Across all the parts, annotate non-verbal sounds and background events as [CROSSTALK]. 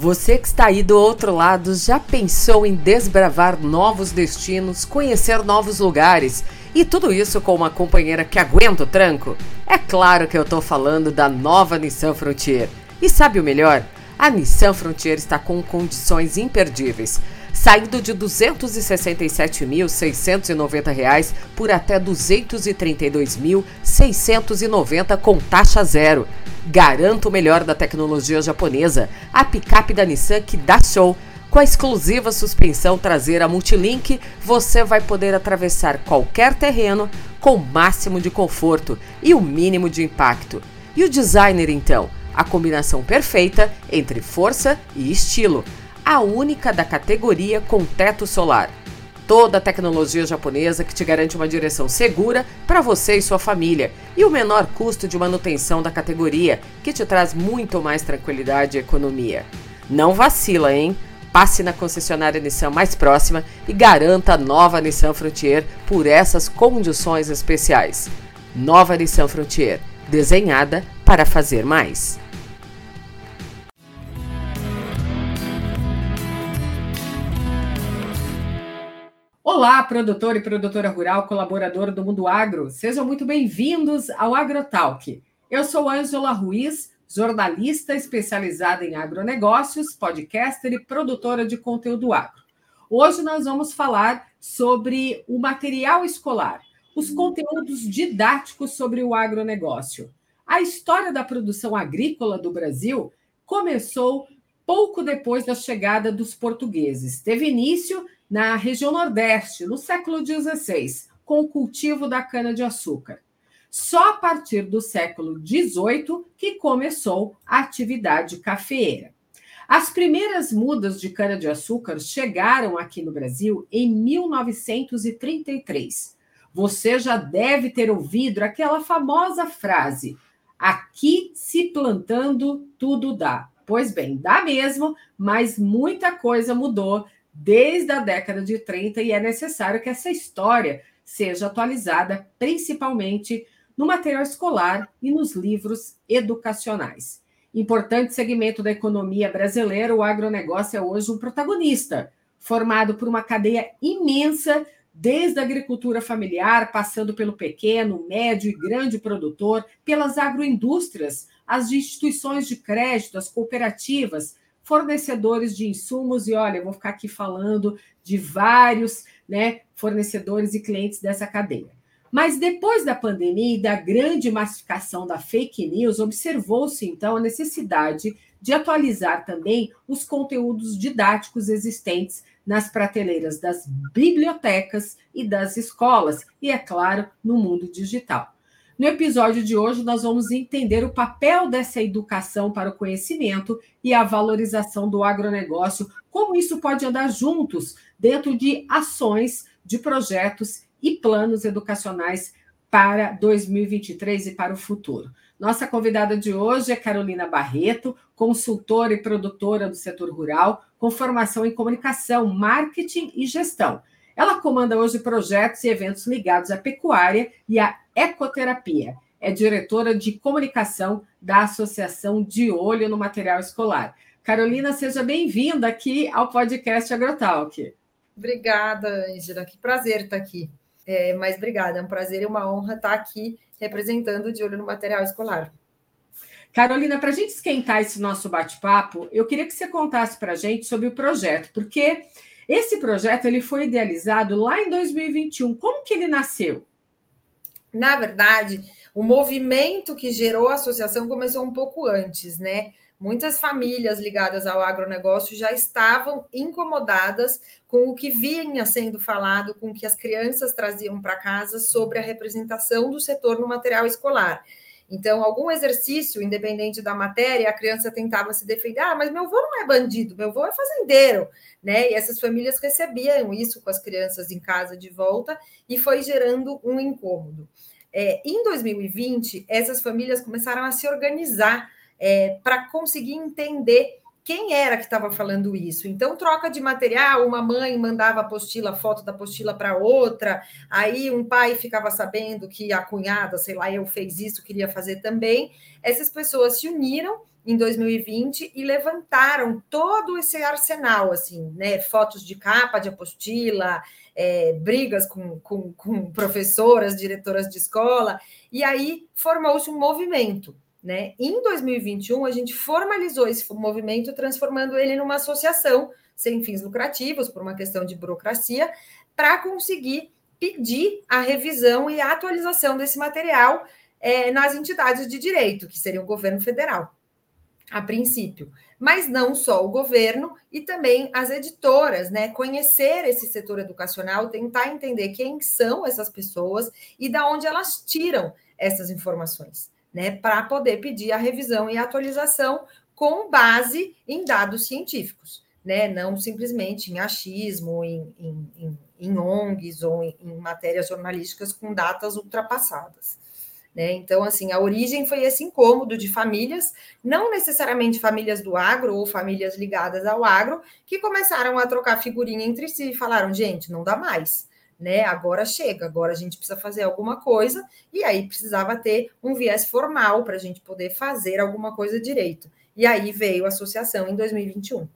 Você que está aí do outro lado já pensou em desbravar novos destinos, conhecer novos lugares e tudo isso com uma companheira que aguenta o tranco? É claro que eu estou falando da nova Nissan Frontier. E sabe o melhor? A Nissan Frontier está com condições imperdíveis saindo de R$ 267.690 por até R$ 232.690 com taxa zero. Garanta o melhor da tecnologia japonesa, a picape da Nissan que dá show. Com a exclusiva suspensão traseira Multilink, você vai poder atravessar qualquer terreno com o máximo de conforto e o mínimo de impacto. E o designer então? A combinação perfeita entre força e estilo a única da categoria com teto solar. Toda a tecnologia japonesa que te garante uma direção segura para você e sua família e o menor custo de manutenção da categoria, que te traz muito mais tranquilidade e economia. Não vacila, hein? Passe na concessionária Nissan mais próxima e garanta a nova Nissan Frontier por essas condições especiais. Nova Nissan Frontier, desenhada para fazer mais. Olá, produtor e produtora rural, colaborador do Mundo Agro. Sejam muito bem-vindos ao AgroTalk. Eu sou Ângela Ruiz, jornalista especializada em agronegócios, podcaster e produtora de conteúdo agro. Hoje nós vamos falar sobre o material escolar, os conteúdos didáticos sobre o agronegócio. A história da produção agrícola do Brasil começou pouco depois da chegada dos portugueses. Teve início na região Nordeste, no século XVI, com o cultivo da cana-de-açúcar. Só a partir do século XVIII que começou a atividade cafeeira. As primeiras mudas de cana-de-açúcar chegaram aqui no Brasil em 1933. Você já deve ter ouvido aquela famosa frase: aqui se plantando tudo dá. Pois bem, dá mesmo, mas muita coisa mudou desde a década de 30 e é necessário que essa história seja atualizada, principalmente no material escolar e nos livros educacionais. Importante segmento da economia brasileira, o agronegócio é hoje um protagonista, formado por uma cadeia imensa, desde a agricultura familiar, passando pelo pequeno, médio e grande produtor, pelas agroindústrias, as instituições de crédito, as cooperativas, fornecedores de insumos, e olha, eu vou ficar aqui falando de vários né, fornecedores e clientes dessa cadeia. Mas depois da pandemia e da grande massificação da fake news, observou-se então a necessidade de atualizar também os conteúdos didáticos existentes nas prateleiras das bibliotecas e das escolas, e, é claro, no mundo digital. No episódio de hoje, nós vamos entender o papel dessa educação para o conhecimento e a valorização do agronegócio, como isso pode andar juntos dentro de ações, de projetos e planos educacionais para 2023 e para o futuro. Nossa convidada de hoje é Carolina Barreto, consultora e produtora do setor rural, com formação em comunicação, marketing e gestão. Ela comanda hoje projetos e eventos ligados à pecuária e à ecoterapia. É diretora de comunicação da Associação de Olho no Material Escolar. Carolina, seja bem-vinda aqui ao podcast Agrotalk. Obrigada, Angela. Que prazer estar aqui. É, mas obrigada, é um prazer e uma honra estar aqui representando de olho no material escolar. Carolina, para a gente esquentar esse nosso bate-papo, eu queria que você contasse para a gente sobre o projeto, porque esse projeto ele foi idealizado lá em 2021. Como que ele nasceu? Na verdade, o movimento que gerou a associação começou um pouco antes, né? Muitas famílias ligadas ao agronegócio já estavam incomodadas com o que vinha sendo falado, com o que as crianças traziam para casa sobre a representação do setor no material escolar. Então, algum exercício, independente da matéria, a criança tentava se defender. Ah, mas meu avô não é bandido, meu avô é fazendeiro, né? E essas famílias recebiam isso com as crianças em casa de volta e foi gerando um incômodo. É, em 2020, essas famílias começaram a se organizar é, para conseguir entender quem era que estava falando isso. Então, troca de material, uma mãe mandava apostila, foto da apostila para outra, aí um pai ficava sabendo que a cunhada, sei lá, eu fez isso, queria fazer também. Essas pessoas se uniram em 2020 e levantaram todo esse arsenal, assim, né? Fotos de capa de apostila, é, brigas com, com, com professoras, diretoras de escola, e aí formou-se um movimento. Né? Em 2021, a gente formalizou esse movimento, transformando ele numa associação sem fins lucrativos, por uma questão de burocracia, para conseguir pedir a revisão e a atualização desse material é, nas entidades de direito, que seria o governo federal a princípio, mas não só o governo e também as editoras, né? Conhecer esse setor educacional, tentar entender quem são essas pessoas e da onde elas tiram essas informações, né? Para poder pedir a revisão e a atualização com base em dados científicos, né? Não simplesmente em achismo, em, em, em, em ONGs ou em, em matérias jornalísticas com datas ultrapassadas. Né? Então, assim, a origem foi esse incômodo de famílias, não necessariamente famílias do agro ou famílias ligadas ao agro, que começaram a trocar figurinha entre si e falaram: gente, não dá mais. Né? Agora chega, agora a gente precisa fazer alguma coisa, e aí precisava ter um viés formal para a gente poder fazer alguma coisa direito. E aí veio a associação em 2021.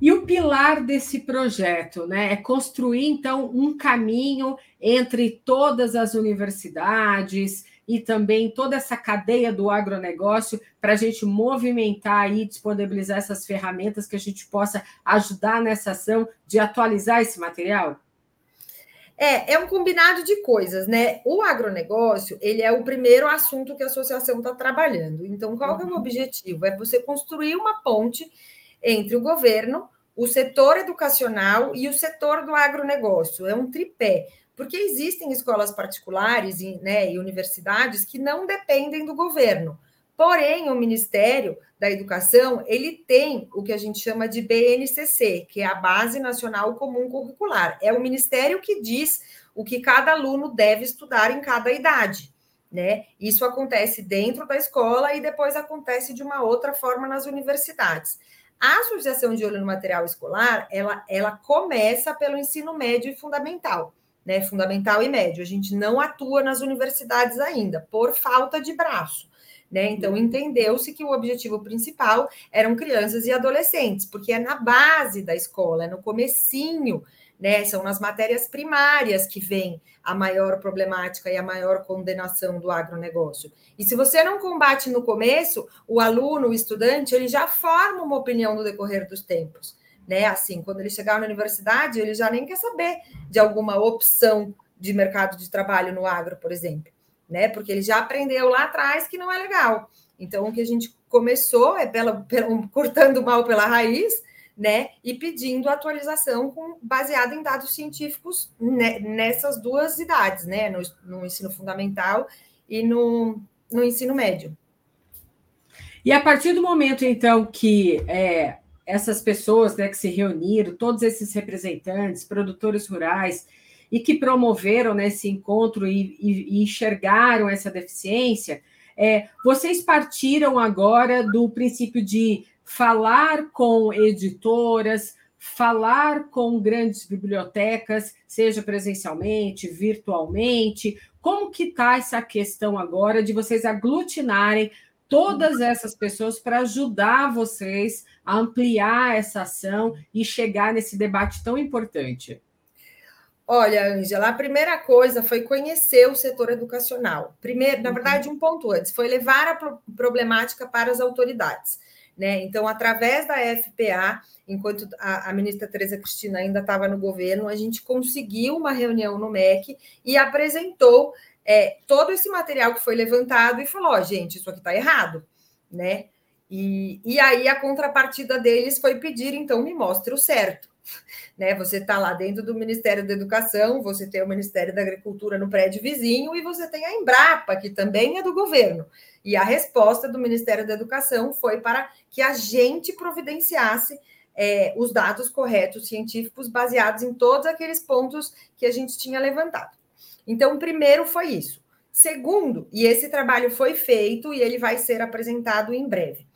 E o pilar desse projeto né, é construir, então, um caminho entre todas as universidades e também toda essa cadeia do agronegócio para a gente movimentar e disponibilizar essas ferramentas que a gente possa ajudar nessa ação de atualizar esse material? É, é um combinado de coisas, né? O agronegócio, ele é o primeiro assunto que a associação está trabalhando. Então, qual é o uhum. objetivo? É você construir uma ponte entre o governo, o setor educacional e o setor do agronegócio. É um tripé, porque existem escolas particulares e, né, e universidades que não dependem do governo. Porém, o Ministério da Educação, ele tem o que a gente chama de BNCC, que é a Base Nacional Comum Curricular. É o ministério que diz o que cada aluno deve estudar em cada idade. Né? Isso acontece dentro da escola e depois acontece de uma outra forma nas universidades. A Associação de Olho no Material Escolar, ela, ela começa pelo ensino médio e fundamental, né? Fundamental e médio. A gente não atua nas universidades ainda, por falta de braço. Né? Então, entendeu-se que o objetivo principal eram crianças e adolescentes, porque é na base da escola, é no comecinho né? São nas matérias primárias que vem a maior problemática e a maior condenação do agronegócio. E se você não combate no começo, o aluno, o estudante, ele já forma uma opinião no decorrer dos tempos. Né? Assim, quando ele chegar na universidade, ele já nem quer saber de alguma opção de mercado de trabalho no agro, por exemplo, né? Porque ele já aprendeu lá atrás que não é legal. Então, o que a gente começou é pela, pela cortando o mal pela raiz, né? E pedindo atualização com, baseada em dados científicos né, nessas duas idades, né? No, no, ensino fundamental e no, no ensino médio. E a partir do momento, então, que é, essas pessoas né, que se reuniram, todos esses representantes, produtores rurais, e que promoveram né, esse encontro e, e, e enxergaram essa deficiência, é, vocês partiram agora do princípio de falar com editoras, falar com grandes bibliotecas, seja presencialmente, virtualmente. Como que está essa questão agora de vocês aglutinarem todas essas pessoas para ajudar vocês a ampliar essa ação e chegar nesse debate tão importante? Olha, Angela, a primeira coisa foi conhecer o setor educacional. Primeiro, na uhum. verdade, um ponto antes, foi levar a problemática para as autoridades. Né? Então, através da FPA, enquanto a, a ministra Tereza Cristina ainda estava no governo, a gente conseguiu uma reunião no MEC e apresentou é, todo esse material que foi levantado e falou: oh, gente, isso aqui está errado, né? E, e aí a contrapartida deles foi pedir, então, me mostre o certo. [LAUGHS] Né? Você está lá dentro do Ministério da Educação, você tem o Ministério da Agricultura no prédio vizinho e você tem a Embrapa, que também é do governo. E a resposta do Ministério da Educação foi para que a gente providenciasse é, os dados corretos científicos baseados em todos aqueles pontos que a gente tinha levantado. Então, primeiro foi isso. Segundo, e esse trabalho foi feito e ele vai ser apresentado em breve.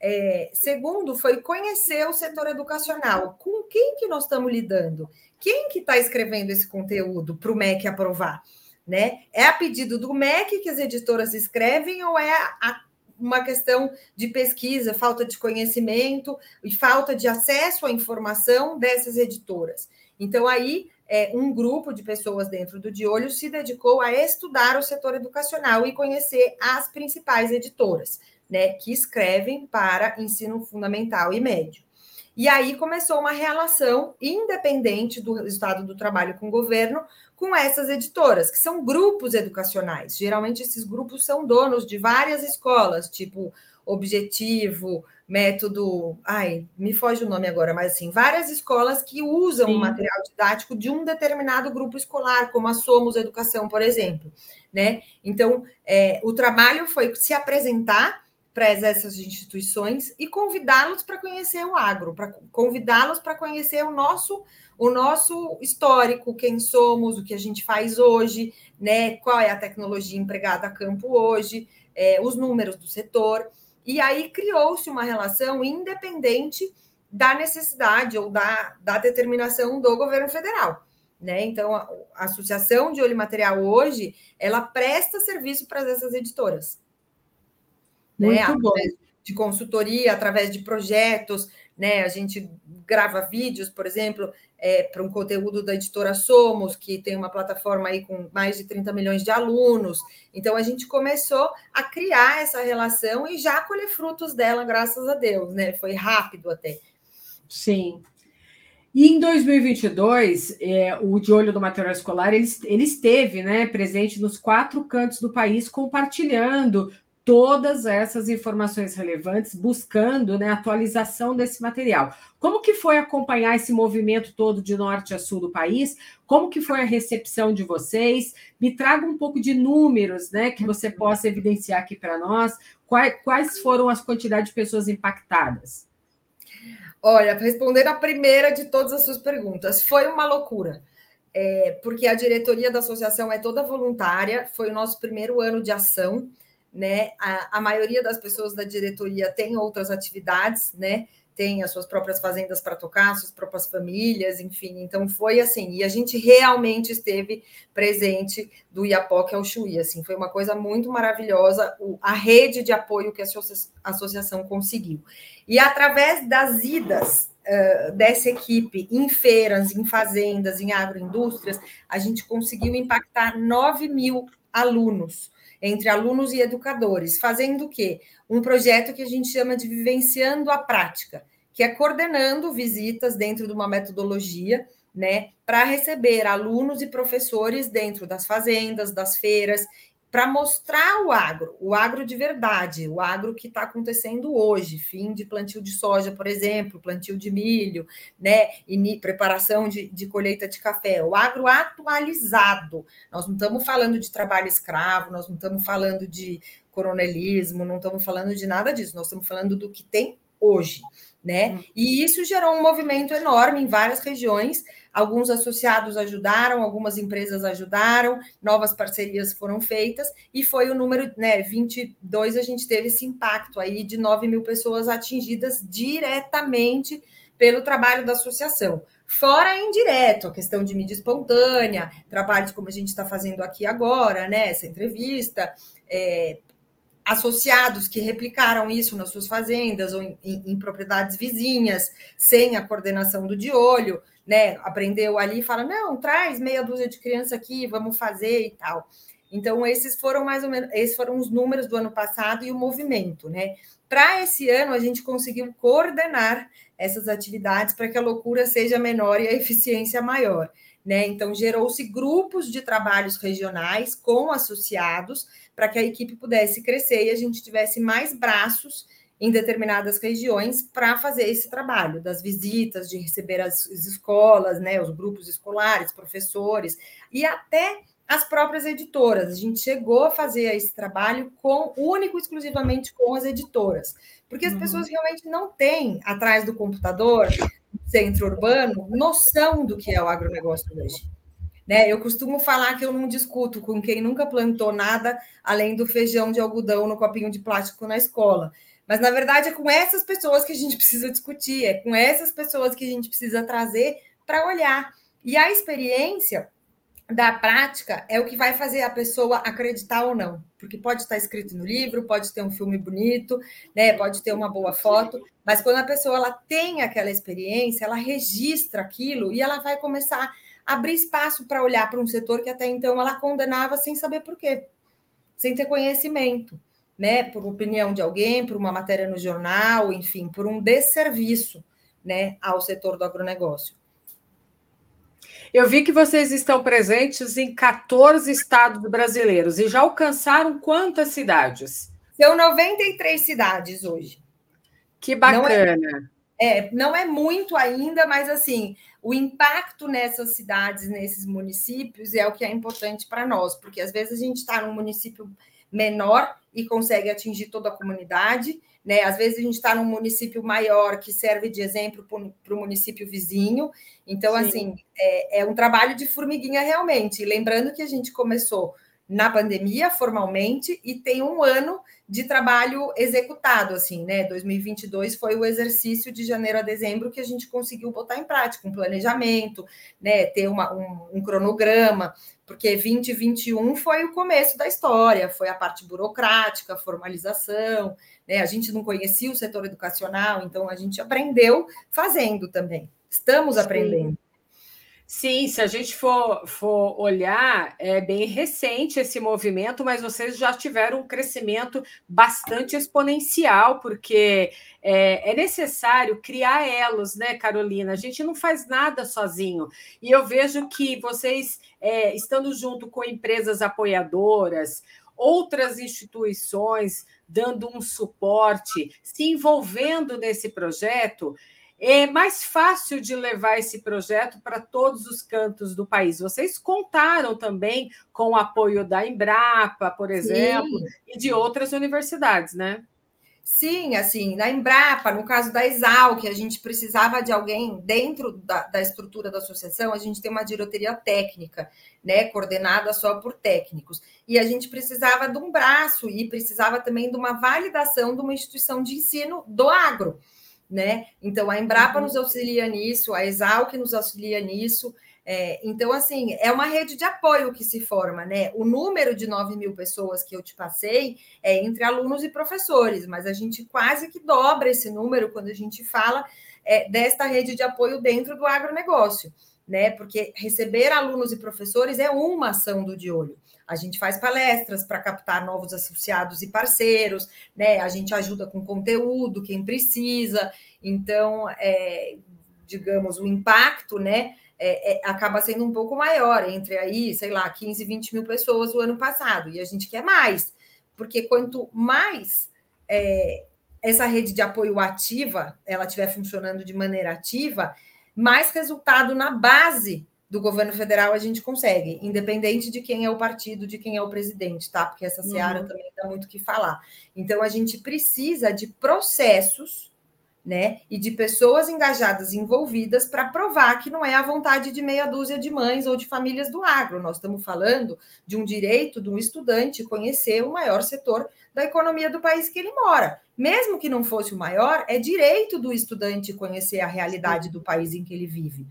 É, segundo, foi conhecer o setor educacional. Com quem que nós estamos lidando? Quem que está escrevendo esse conteúdo para o MEC aprovar? Né? É a pedido do MEC que as editoras escrevem ou é a, uma questão de pesquisa, falta de conhecimento e falta de acesso à informação dessas editoras. Então, aí, é, um grupo de pessoas dentro do De Olho se dedicou a estudar o setor educacional e conhecer as principais editoras, né, que escrevem para ensino fundamental e médio. E aí começou uma relação independente do Estado do Trabalho com o governo com essas editoras, que são grupos educacionais. Geralmente, esses grupos são donos de várias escolas, tipo Objetivo, Método. Ai, me foge o nome agora, mas assim, várias escolas que usam o material didático de um determinado grupo escolar, como a Somos Educação, por exemplo. Né? Então, é, o trabalho foi se apresentar para essas instituições e convidá-los para conhecer o agro, para convidá-los para conhecer o nosso o nosso histórico, quem somos, o que a gente faz hoje, né? Qual é a tecnologia empregada a campo hoje, é, os números do setor. E aí criou-se uma relação independente da necessidade ou da, da determinação do governo federal. Né? Então, a, a Associação de Olho Material hoje, ela presta serviço para essas editoras. Né? Muito né? bom. De consultoria, através de projetos, né? A gente grava vídeos, por exemplo, é, para um conteúdo da editora Somos, que tem uma plataforma aí com mais de 30 milhões de alunos. Então, a gente começou a criar essa relação e já colher frutos dela, graças a Deus, né? Foi rápido até. Sim. E em 2022, é, o De Olho do Material Escolar, ele, ele esteve né, presente nos quatro cantos do país, compartilhando todas essas informações relevantes, buscando né, atualização desse material. Como que foi acompanhar esse movimento todo de norte a sul do país? Como que foi a recepção de vocês? Me traga um pouco de números, né, que você possa evidenciar aqui para nós. Quais, quais foram as quantidades de pessoas impactadas? Olha, respondendo a primeira de todas as suas perguntas, foi uma loucura. É, porque a diretoria da associação é toda voluntária, foi o nosso primeiro ano de ação né? A, a maioria das pessoas da diretoria tem outras atividades, né? Tem as suas próprias fazendas para tocar, suas próprias famílias, enfim. Então foi assim, e a gente realmente esteve presente do Iapoque ao Chuí, assim, foi uma coisa muito maravilhosa o, a rede de apoio que a associação conseguiu. E através das idas uh, dessa equipe em feiras, em fazendas, em agroindústrias, a gente conseguiu impactar 9 mil alunos entre alunos e educadores, fazendo o quê? Um projeto que a gente chama de Vivenciando a Prática, que é coordenando visitas dentro de uma metodologia, né, para receber alunos e professores dentro das fazendas, das feiras para mostrar o agro, o agro de verdade, o agro que está acontecendo hoje, fim de plantio de soja, por exemplo, plantio de milho, né, e preparação de, de colheita de café, o agro atualizado. Nós não estamos falando de trabalho escravo, nós não estamos falando de coronelismo, não estamos falando de nada disso, nós estamos falando do que tem hoje né? Hum. E isso gerou um movimento enorme em várias regiões. Alguns associados ajudaram, algumas empresas ajudaram, novas parcerias foram feitas, e foi o número, né? 22 a gente teve esse impacto aí de 9 mil pessoas atingidas diretamente pelo trabalho da associação. Fora indireto, a questão de mídia espontânea, trabalhos como a gente está fazendo aqui agora, né? Essa entrevista, é, associados que replicaram isso nas suas fazendas ou em, em, em, propriedades vizinhas, sem a coordenação do de olho, né? Aprendeu ali e fala: não, traz meia dúzia de criança aqui, vamos fazer e tal. Então, esses foram mais ou menos, esses foram os números do ano passado e o movimento, né? Para esse ano, a gente conseguiu coordenar essas atividades para que a loucura seja menor e a eficiência maior. Né? Então, gerou-se grupos de trabalhos regionais com associados para que a equipe pudesse crescer e a gente tivesse mais braços em determinadas regiões para fazer esse trabalho das visitas, de receber as, as escolas, né, os grupos escolares, professores e até as próprias editoras. A gente chegou a fazer esse trabalho com único exclusivamente com as editoras, porque as uhum. pessoas realmente não têm atrás do computador centro urbano noção do que é o agronegócio hoje. Né? Eu costumo falar que eu não discuto com quem nunca plantou nada além do feijão de algodão no copinho de plástico na escola. Mas, na verdade, é com essas pessoas que a gente [LAUGHS] precisa discutir, é com essas pessoas que a gente precisa trazer para olhar. E a experiência da prática é o que vai fazer a pessoa acreditar ou não, porque pode estar escrito no livro, pode ter um filme bonito, né, pode ter uma boa foto, mas quando a pessoa ela tem aquela experiência, ela registra aquilo e ela vai começar abrir espaço para olhar para um setor que até então ela condenava sem saber por quê, sem ter conhecimento, né, por opinião de alguém, por uma matéria no jornal, enfim, por um desserviço, né, ao setor do agronegócio. Eu vi que vocês estão presentes em 14 estados brasileiros e já alcançaram quantas cidades? São 93 cidades hoje. Que bacana. Não é, é, não é muito ainda, mas assim, o impacto nessas cidades, nesses municípios, é o que é importante para nós, porque às vezes a gente está num município menor e consegue atingir toda a comunidade, né? Às vezes a gente está num município maior que serve de exemplo para o município vizinho. Então, Sim. assim, é, é, um trabalho de formiguinha realmente. E lembrando que a gente começou na pandemia formalmente e tem um ano de trabalho executado, assim, né? 2022 foi o exercício de janeiro a dezembro que a gente conseguiu botar em prática um planejamento, né? Ter uma, um, um cronograma, porque 2021 foi o começo da história, foi a parte burocrática, formalização, né? A gente não conhecia o setor educacional, então a gente aprendeu fazendo também. Estamos Sim. aprendendo. Sim, se a gente for, for olhar, é bem recente esse movimento, mas vocês já tiveram um crescimento bastante exponencial, porque é, é, necessário criar elos, né, Carolina? A gente não faz nada sozinho. E eu vejo que vocês, é, estando junto com empresas apoiadoras, outras instituições dando um suporte, se envolvendo nesse projeto, é mais fácil de levar esse projeto para todos os cantos do país. Vocês contaram também com o apoio da Embrapa, por exemplo, Sim. e de outras universidades, né? Sim, assim, na Embrapa, no caso da Exal, que a gente precisava de alguém dentro da, da, estrutura da associação, a gente tem uma diretoria técnica, né, coordenada só por técnicos. E a gente precisava de um braço e precisava também de uma validação de uma instituição de ensino do agro, né? Então, a Embrapa uhum. nos auxilia nisso, a Exal que nos auxilia nisso, é, então, assim, é uma rede de apoio que se forma, né? O número de 9 mil pessoas que eu te passei é entre alunos e professores, mas a gente quase que dobra esse número quando a gente fala é, desta rede de apoio dentro do agronegócio, né? Porque receber alunos e professores é uma ação do de olho. A gente faz palestras para captar novos associados e parceiros, né? A gente ajuda com conteúdo, quem precisa. Então, é, digamos, o impacto, né? é, é, acaba sendo um pouco maior, entre aí, sei lá, 15, 20 mil pessoas o ano passado, e a gente quer mais, porque quanto mais é, essa rede de apoio ativa, ela estiver funcionando de maneira ativa, mais resultado na base do governo federal a gente consegue, independente de quem é o partido, de quem é o presidente, tá? Porque essa seara uhum. também dá muito o que falar. Então, a gente precisa de processos né? E de pessoas engajadas envolvidas para provar que não é a vontade de meia dúzia de mães ou de famílias do agro. Nós estamos falando de um direito de um estudante conhecer o maior setor da economia do país que ele mora. Mesmo que não fosse o maior, é direito do estudante conhecer a realidade do país em que ele vive.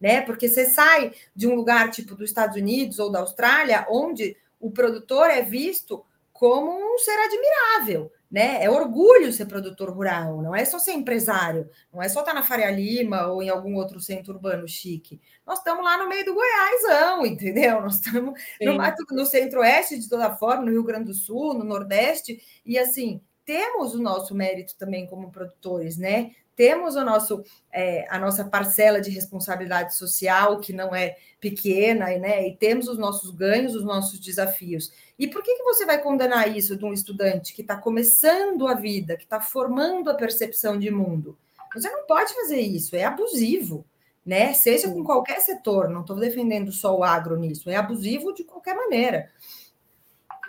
Né? Porque você sai de um lugar tipo dos Estados Unidos ou da Austrália, onde o produtor é visto como um ser admirável né? É orgulho ser produtor rural, não é só ser empresário, não é só estar na Faria Lima ou em algum outro centro urbano chique. Nós estamos lá no meio do Goiásão, entendeu? Nós estamos no, no centro-oeste, de toda forma, no Rio Grande do Sul, no Nordeste, e assim, temos o nosso mérito também como produtores, né? Temos o nosso, é, a nossa parcela de responsabilidade social, que não é pequena, né? E temos os nossos ganhos, os nossos desafios. E por que, que você vai condenar isso de um estudante que está começando a vida, que está formando a percepção de mundo? Você não pode fazer isso, é abusivo, né? Seja com qualquer setor, não estou defendendo só o agro nisso, é abusivo de qualquer maneira.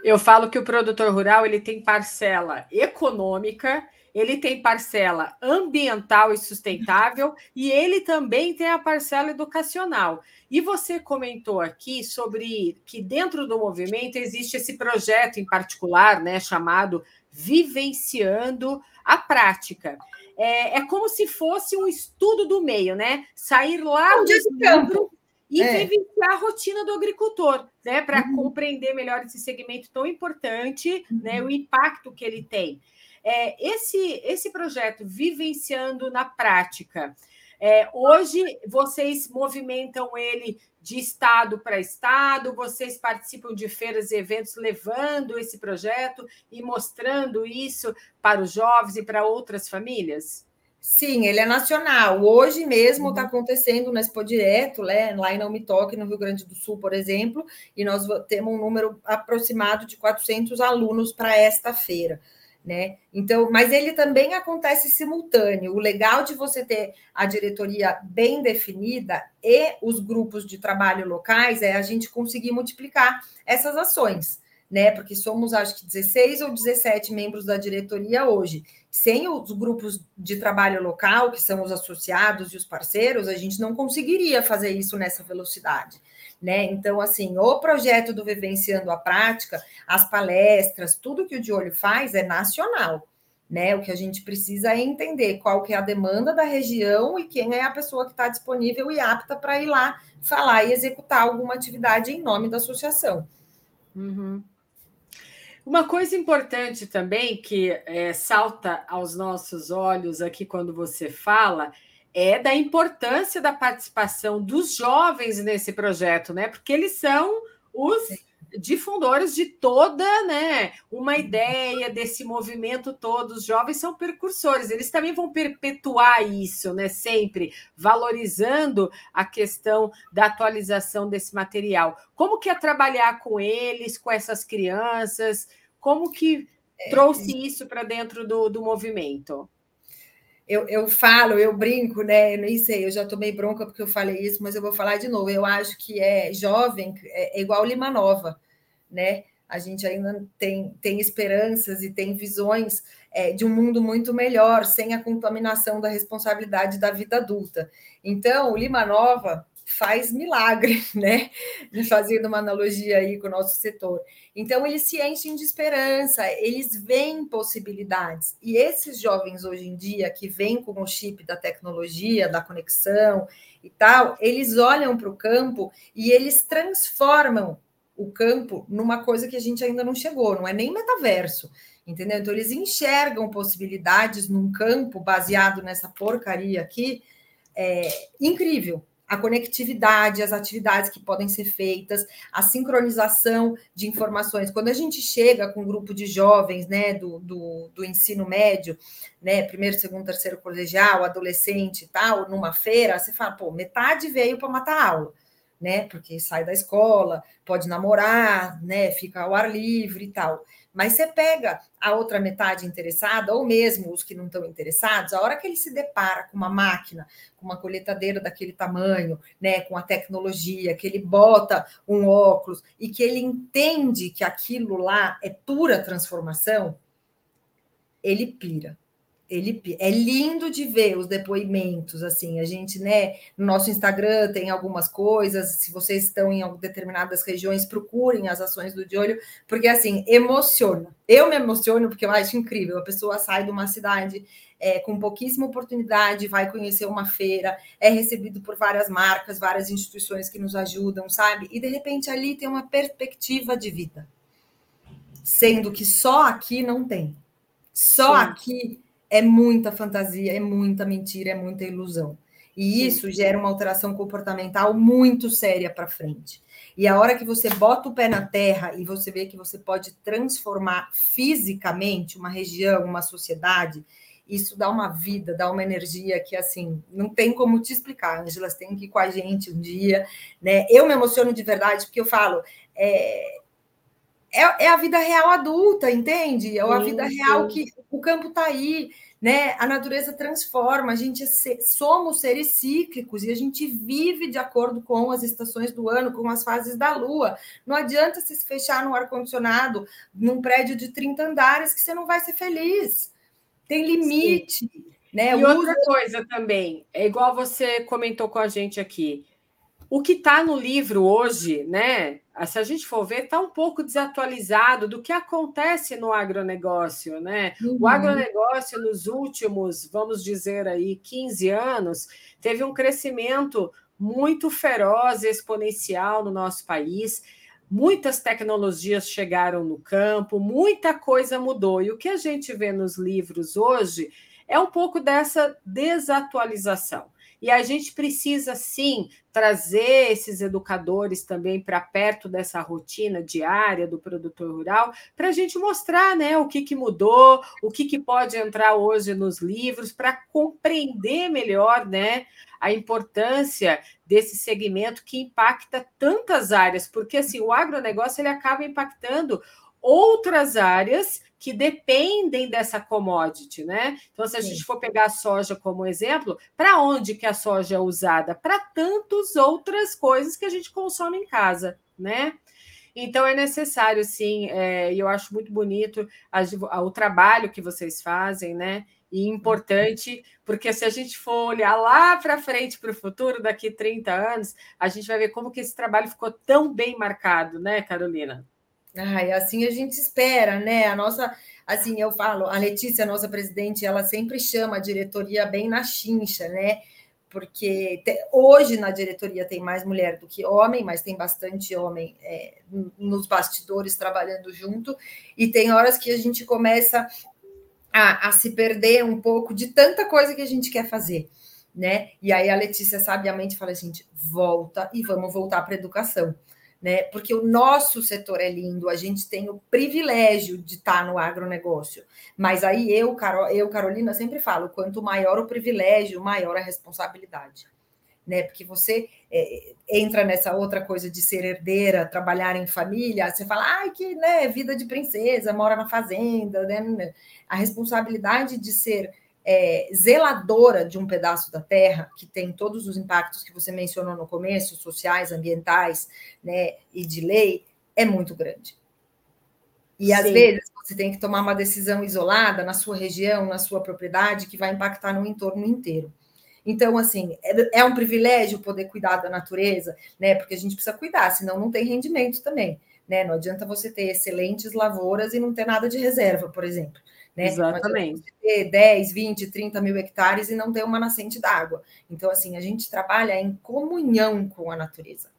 Eu falo que o produtor rural ele tem parcela econômica ele tem parcela ambiental e sustentável e ele também tem a parcela educacional. E você comentou aqui sobre que dentro do movimento existe esse projeto em particular, né, chamado Vivenciando a Prática. É, é como se fosse um estudo do meio, né? Sair lá do campo e é. vivenciar a rotina do agricultor, né? Para uhum. compreender melhor esse segmento tão importante, uhum. né? O impacto que ele tem. É, esse, esse projeto Vivenciando na Prática, é, hoje vocês movimentam ele de estado para estado, vocês participam de feiras e eventos levando esse projeto e mostrando isso para os jovens e para outras famílias? Sim, ele é nacional. Hoje mesmo está uhum. acontecendo na Expo Direto, né, lá em Não Me Toque, no Rio Grande do Sul, por exemplo, e nós temos um número aproximado de 400 alunos para esta feira né? Então, mas ele também acontece simultâneo. O legal de você ter a diretoria bem definida e os grupos de trabalho locais é a gente conseguir multiplicar essas ações, né? Porque somos, acho que 16 ou 17 membros da diretoria hoje. Sem os grupos de trabalho local, que são os associados e os parceiros, a gente não conseguiria fazer isso nessa velocidade né? Então, assim, o projeto do Vivenciando a Prática, as palestras, tudo que o de olho faz é nacional. Né, o que a gente precisa é entender qual que é a demanda da região e quem é a pessoa que está disponível e apta para ir lá falar e executar alguma atividade em nome da associação. Uhum. Uma coisa importante também que é, salta aos nossos olhos aqui quando você fala é da importância da participação dos jovens nesse projeto, né? Porque eles são os difundores de toda, né, uma ideia desse movimento todo. Os jovens são percursores, eles também vão perpetuar isso, né, sempre valorizando a questão da atualização desse material. Como que é trabalhar com eles, com essas crianças? Como que é, trouxe isso para dentro do, do movimento? Eu, eu falo, eu brinco, né? Eu nem sei, eu já tomei bronca porque eu falei isso, mas eu vou falar de novo. Eu acho que é jovem, é, é igual Lima Nova, né? A gente ainda tem, tem esperanças e tem visões é, de um mundo muito melhor, sem a contaminação da responsabilidade da vida adulta. Então, o Lima Nova faz milagre, [LAUGHS] né? Fazendo uma analogia aí com o nosso setor. Então, eles se enchem de esperança, eles veem possibilidades. E esses jovens hoje em dia, que vêm com o chip da tecnologia, da conexão e tal, eles olham para o campo e eles transformam o campo numa coisa que a gente ainda não chegou, não é nem metaverso, entendeu? Então, eles enxergam possibilidades num campo baseado nessa porcaria aqui, é, incrível a conectividade, as atividades que podem ser feitas, a sincronização de informações. Quando a gente chega com um grupo de jovens né, do, do, do ensino médio, né, primeiro, segundo, terceiro colegial, adolescente e tal, numa feira, você fala, pô, metade veio para matar aula. Né, porque sai da escola, pode namorar, né, fica ao ar livre e tal. Mas você pega a outra metade interessada, ou mesmo os que não estão interessados, a hora que ele se depara com uma máquina, com uma coletadeira daquele tamanho, né, com a tecnologia, que ele bota um óculos e que ele entende que aquilo lá é pura transformação, ele pira ele é lindo de ver os depoimentos, assim, a gente, né, no nosso Instagram tem algumas coisas, se vocês estão em determinadas regiões, procurem as ações do de olho, porque assim, emociona. Eu me emociono porque eu acho incrível, a pessoa sai de uma cidade é, com pouquíssima oportunidade, vai conhecer uma feira, é recebido por várias marcas, várias instituições que nos ajudam, sabe? E de repente ali tem uma perspectiva de vida. Sendo que só aqui não tem. Só Sim. aqui é muita fantasia, é muita mentira, é muita ilusão. E isso gera uma alteração comportamental muito séria para frente. E a hora que você bota o pé na terra e você vê que você pode transformar fisicamente uma região, uma sociedade, isso dá uma vida, dá uma energia que, assim, não tem como te explicar. Angela, você tem que ir com a gente um dia, né? Eu me emociono de verdade porque eu falo, é, é, é a vida real adulta, entende? É a vida real que o campo está aí, né? A natureza transforma, a gente é, somos seres cíclicos e a gente vive de acordo com as estações do ano, com as fases da lua. Não adianta se fechar no ar-condicionado num prédio de 30 andares que você não vai ser feliz. Tem limite. Sim. Né? E outra coisa também, é igual você comentou com a gente aqui. O que está no livro hoje, né? Se a gente for ver, está um pouco desatualizado do que acontece no agronegócio, né? Uhum. O agronegócio, nos últimos, vamos dizer aí, 15 anos, teve um crescimento muito feroz, exponencial no nosso país. Muitas tecnologias chegaram no campo, muita coisa mudou. E o que a gente vê nos livros hoje é um pouco dessa desatualização. E a gente precisa, sim, trazer esses educadores também para perto dessa rotina diária do produtor rural, para a gente mostrar né, o que, que mudou, o que, que pode entrar hoje nos livros, para compreender melhor né, a importância desse segmento que impacta tantas áreas, porque assim, o agronegócio ele acaba impactando outras áreas que dependem dessa commodity, né? Então, se a Sim. gente for pegar a soja como exemplo, para onde que a soja é usada? Para tantas outras coisas que a gente consome em casa, né? Então é necessário, sim, é, e eu acho muito bonito a, a, o trabalho que vocês fazem, né? E importante, porque se a gente for olhar lá para frente, para o futuro, daqui 30 anos, a gente vai ver como que esse trabalho ficou tão bem marcado, né, Carolina? Ai, assim a gente espera, né? A nossa, assim, eu falo, a Letícia, nossa presidente, ela sempre chama a diretoria bem na chincha, né? Porque te, hoje na diretoria tem mais mulher do que homem, mas tem bastante homem é, nos bastidores trabalhando junto, e tem horas que a gente começa a, a se perder um pouco de tanta coisa que a gente quer fazer. Né? E aí a Letícia sabiamente fala assim: volta e vamos voltar para a educação né? Porque o nosso setor é lindo, a gente tem o privilégio de estar no agronegócio. Mas aí eu, Carol, eu, Carolina, sempre falo: quanto maior o privilégio, maior a responsabilidade. Né? Porque você é, entra nessa outra coisa de ser herdeira, trabalhar em família, você fala, ai, que né, vida de princesa, mora na fazenda, né? A responsabilidade de ser é, zeladora de um pedaço da terra, que tem todos os impactos que você mencionou no começo, sociais, ambientais, né, e de lei, é muito grande. E Sim. às vezes você tem que tomar uma decisão isolada na sua região, na sua propriedade, que vai impactar no entorno inteiro. Então, assim, é, é um privilégio poder cuidar da natureza, né? Porque a gente precisa cuidar, senão não tem rendimento também. Né? Não adianta você ter excelentes lavouras e não ter nada de reserva, por exemplo. Né? Exatamente. Ter 10, 20, 30 mil hectares e não ter uma nascente d'água. Então, assim, a gente trabalha em comunhão com a natureza.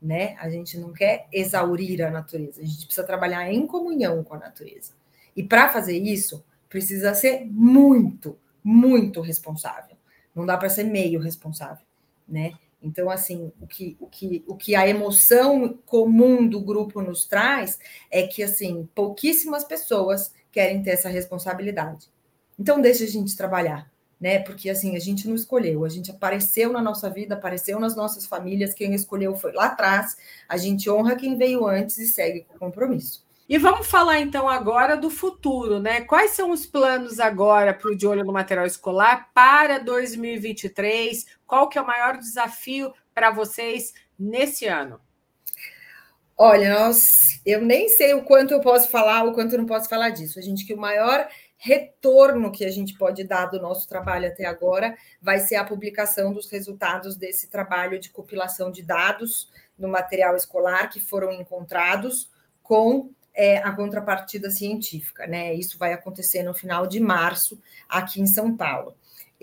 Né? A gente não quer exaurir a natureza, a gente precisa trabalhar em comunhão com a natureza. E para fazer isso, precisa ser muito, muito responsável. Não dá para ser meio responsável, né? Então, assim, o que, o, que, o que a emoção comum do grupo nos traz é que, assim, pouquíssimas pessoas querem ter essa responsabilidade. Então, deixa a gente trabalhar, né? Porque assim, a gente não escolheu, a gente apareceu na nossa vida, apareceu nas nossas famílias, quem escolheu foi lá atrás, a gente honra quem veio antes e segue com compromisso. E vamos falar então agora do futuro, né? Quais são os planos agora para o De Olho no Material Escolar para 2023? Qual que é o maior desafio para vocês nesse ano? Olha, nós, eu nem sei o quanto eu posso falar, o quanto eu não posso falar disso. A gente que o maior retorno que a gente pode dar do nosso trabalho até agora vai ser a publicação dos resultados desse trabalho de compilação de dados no material escolar que foram encontrados com é, a contrapartida científica, né? Isso vai acontecer no final de março aqui em São Paulo.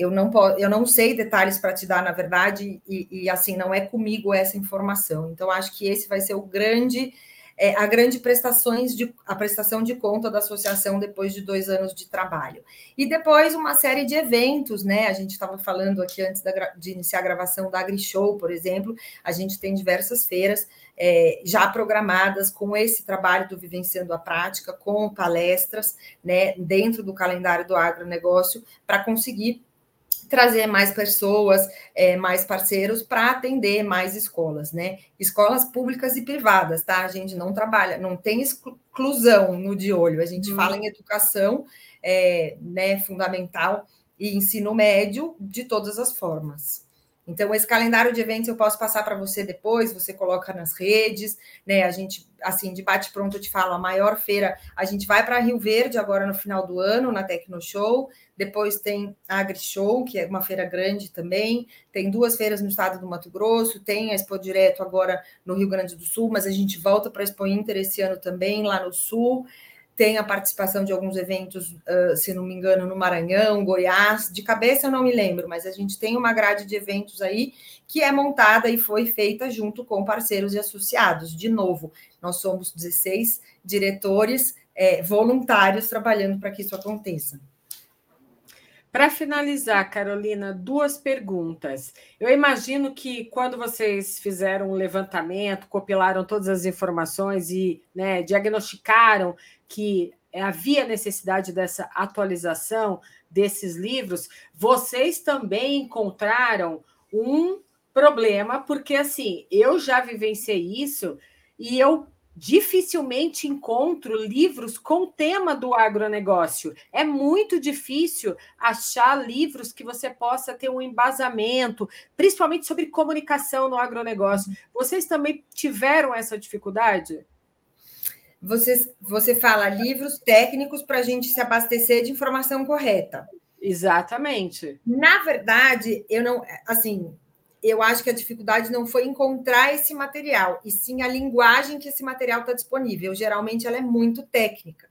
Eu não, posso, eu não sei detalhes para te dar, na verdade, e, e, assim, não é comigo essa informação. Então, acho que esse vai ser o grande, é, a grande prestações de, a prestação de conta da associação depois de dois anos de trabalho. E depois uma série de eventos, né? A gente estava falando aqui antes da, de iniciar a gravação da AgriShow, por exemplo, a gente tem diversas feiras é, já programadas com esse trabalho do Vivenciando a Prática, com palestras, né, dentro do calendário do agronegócio, para conseguir trazer mais pessoas, é, mais parceiros para atender mais escolas, né? Escolas públicas e privadas, tá? A gente não trabalha, não tem exclusão no de olho, a gente uhum. fala em educação é, né, fundamental e ensino médio de todas as formas. Então, esse calendário de eventos eu posso passar para você depois, você coloca nas redes, né? A gente, assim, de bate-pronto, eu te falo, a maior feira, a gente vai para Rio Verde agora no final do ano, na Tecno Show, depois tem a Agri Show, que é uma feira grande também, tem duas feiras no estado do Mato Grosso, tem a Expo Direto agora no Rio Grande do Sul, mas a gente volta para a Expo Inter esse ano também, lá no Sul. tem a participação de alguns eventos, se não me engano, no Maranhão, Goiás, de cabeça eu não me lembro, mas a gente tem uma grade de eventos aí que é montada e foi feita junto com parceiros e associados. De novo, nós somos 16 diretores é, voluntários trabalhando para que isso aconteça. Para finalizar, Carolina, duas perguntas. Eu imagino que quando vocês fizeram um levantamento, compilaram todas as informações e né, diagnosticaram que havia necessidade dessa atualização desses livros, vocês também encontraram um problema, porque assim, eu já vivenciei isso e eu dificilmente encontro livros com o tema do agronegócio. É muito difícil achar livros que você possa ter um embasamento, principalmente sobre comunicação no agronegócio. Vocês também tiveram essa dificuldade? Você, você fala livros técnicos para a gente se abastecer de informação correta. Exatamente. Na verdade, eu não, assim, eu acho que a dificuldade não foi encontrar esse material, e sim a linguagem que esse material está disponível. Geralmente ela é muito técnica,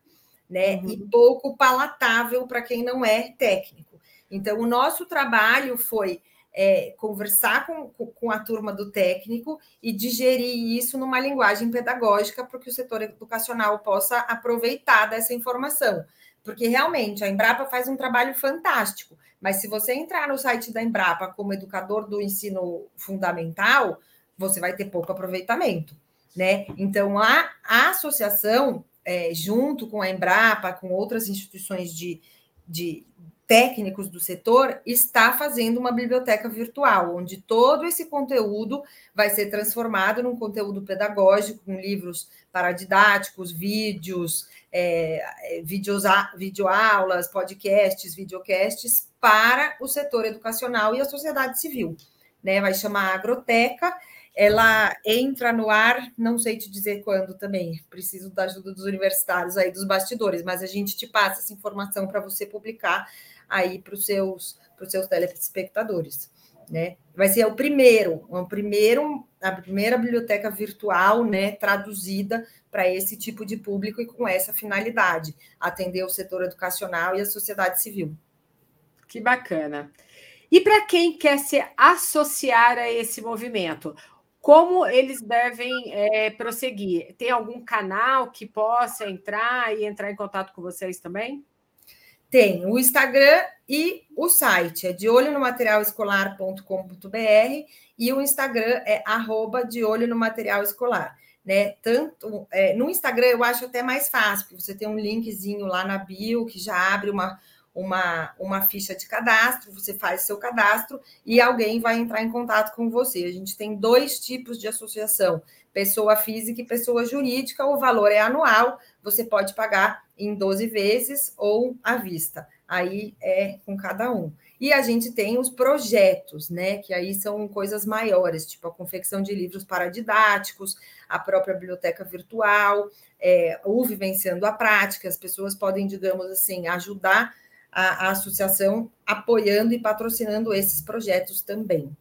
né? Uhum. E pouco palatável para quem não é técnico. Então, o nosso trabalho foi é, conversar com, com a turma do técnico e digerir isso numa linguagem pedagógica para que o setor educacional possa aproveitar dessa informação. Porque realmente a Embrapa faz um trabalho fantástico mas se você entrar no site da Embrapa como educador do ensino fundamental, você vai ter pouco aproveitamento, né? Então a, a associação, é, junto com a Embrapa, com outras instituições de, de técnicos do setor, está fazendo uma biblioteca virtual, onde todo esse conteúdo vai ser transformado num conteúdo pedagógico, com livros paradidáticos, vídeos, é, é vídeos, videoaulas, podcasts, videocasts para o setor educacional e a sociedade civil. Né? Vai chamar Agroteca, ela entra no ar, não sei te dizer quando também, preciso da ajuda dos universitários aí, dos bastidores, mas a gente te passa essa informação para você publicar aí para os seus, seus telespectadores. Né? Vai ser o primeiro, o primeiro, a primeira biblioteca virtual, né, traduzida para esse tipo de público e com essa finalidade, atender o setor educacional e a sociedade civil. Que bacana. E para quem quer se associar a esse movimento, como eles devem é, prosseguir? Tem algum canal que possa entrar e entrar em contato com vocês também? Tem o Instagram e o site, é de olho no materialescolar.com.br e o Instagram é arroba de olho no material escolar. Né? Tanto é, no Instagram eu acho até mais fácil, porque você tem um linkzinho lá na bio que já abre uma, uma, uma ficha de cadastro, você faz seu cadastro e alguém vai entrar em contato com você. A gente tem dois tipos de associação: pessoa física e pessoa jurídica. O valor é anual, você pode pagar em 12 vezes ou à vista. Aí é com cada um. E a gente tem os projetos, né? Que aí são coisas maiores, tipo a confecção de livros paradidáticos, a própria biblioteca virtual, é, o Vivenciando a Prática, as pessoas podem, digamos assim, ajudar a, a associação apoiando e patrocinando esses projetos também.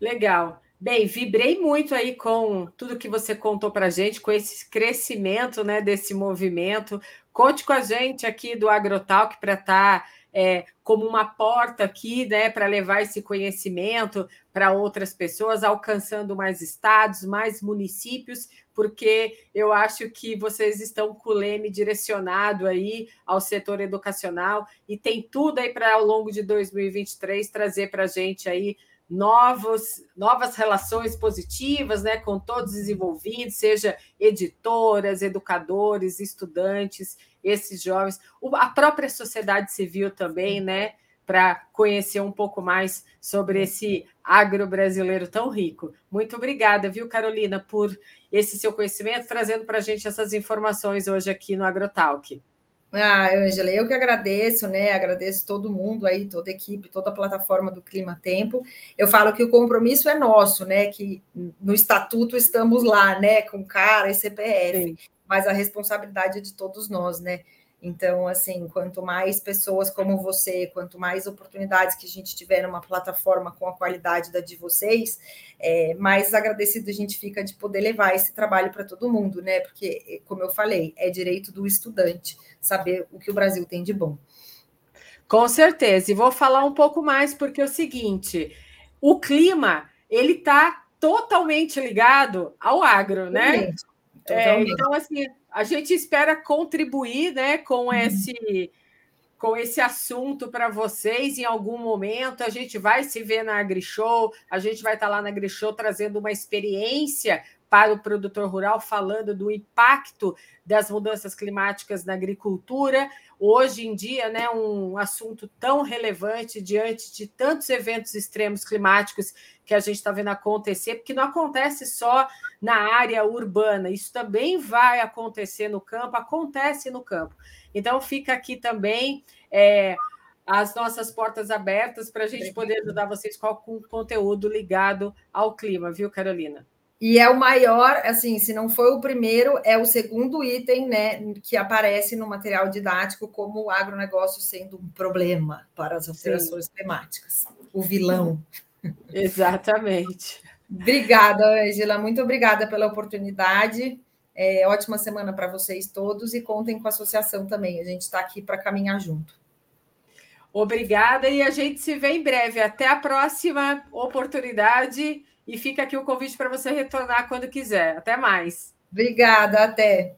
Legal. Bem, vibrei muito aí com tudo que você contou para a gente, com esse crescimento né, desse movimento. Conte com a gente aqui do Agrotalk para estar tá, é, como uma porta aqui, né, para levar esse conhecimento para outras pessoas, alcançando mais estados, mais municípios porque eu acho que vocês estão com o leme direcionado aí ao setor educacional e tem tudo aí para ao longo de 2023 trazer para a gente aí novos, novas relações positivas né, com todos os envolvidos, seja editoras, educadores, estudantes, esses jovens, a própria sociedade civil também, né? para conhecer um pouco mais sobre esse agro brasileiro tão rico. Muito obrigada, viu, Carolina, por esse seu conhecimento, trazendo para a gente essas informações hoje aqui no AgroTalk. Ah, Angela, eu que agradeço, né? Agradeço todo mundo aí, toda a equipe, toda a plataforma do Clima Tempo. Eu falo que o compromisso é nosso, né? Que no estatuto estamos lá, né? Com cara e CPF, Sim. mas a responsabilidade é de todos nós, né? Então, assim, quanto mais pessoas como você, quanto mais oportunidades que a gente tiver numa plataforma com a qualidade da de vocês, é, mais agradecido a gente fica de poder levar esse trabalho para todo mundo, né? Porque, como eu falei, é direito do estudante saber o que o Brasil tem de bom. Com certeza. E vou falar um pouco mais, porque é o seguinte: o clima ele está totalmente ligado ao agro, né? É, então, assim, a gente espera contribuir né, com uhum. esse com esse assunto para vocês em algum momento. A gente vai se ver na AgriShow, a gente vai estar lá na AgriShow trazendo uma experiência para o produtor rural, falando do impacto das mudanças climáticas na agricultura. Hoje em dia, né, um assunto tão relevante diante de tantos eventos extremos climáticos que a gente está vendo acontecer, porque não acontece só na área urbana, isso também vai acontecer no campo, acontece no campo. Então, fica aqui também é, as nossas portas abertas para a gente poder ajudar vocês com conteúdo ligado ao clima, viu, Carolina? E é o maior, assim, se não foi o primeiro, é o segundo item, né, que aparece no material didático como o agronegócio sendo um problema para as alterações Sim. climáticas, o vilão. [LAUGHS] Exatamente. Obrigada, Angela. Muito obrigada pela oportunidade. É, ótima semana para vocês todos e contem com a associação também. A gente está aqui para caminhar junto. Obrigada e a gente se vê em breve. Até a próxima oportunidade e fica aqui o convite para você retornar quando quiser. Até mais. Obrigada, até.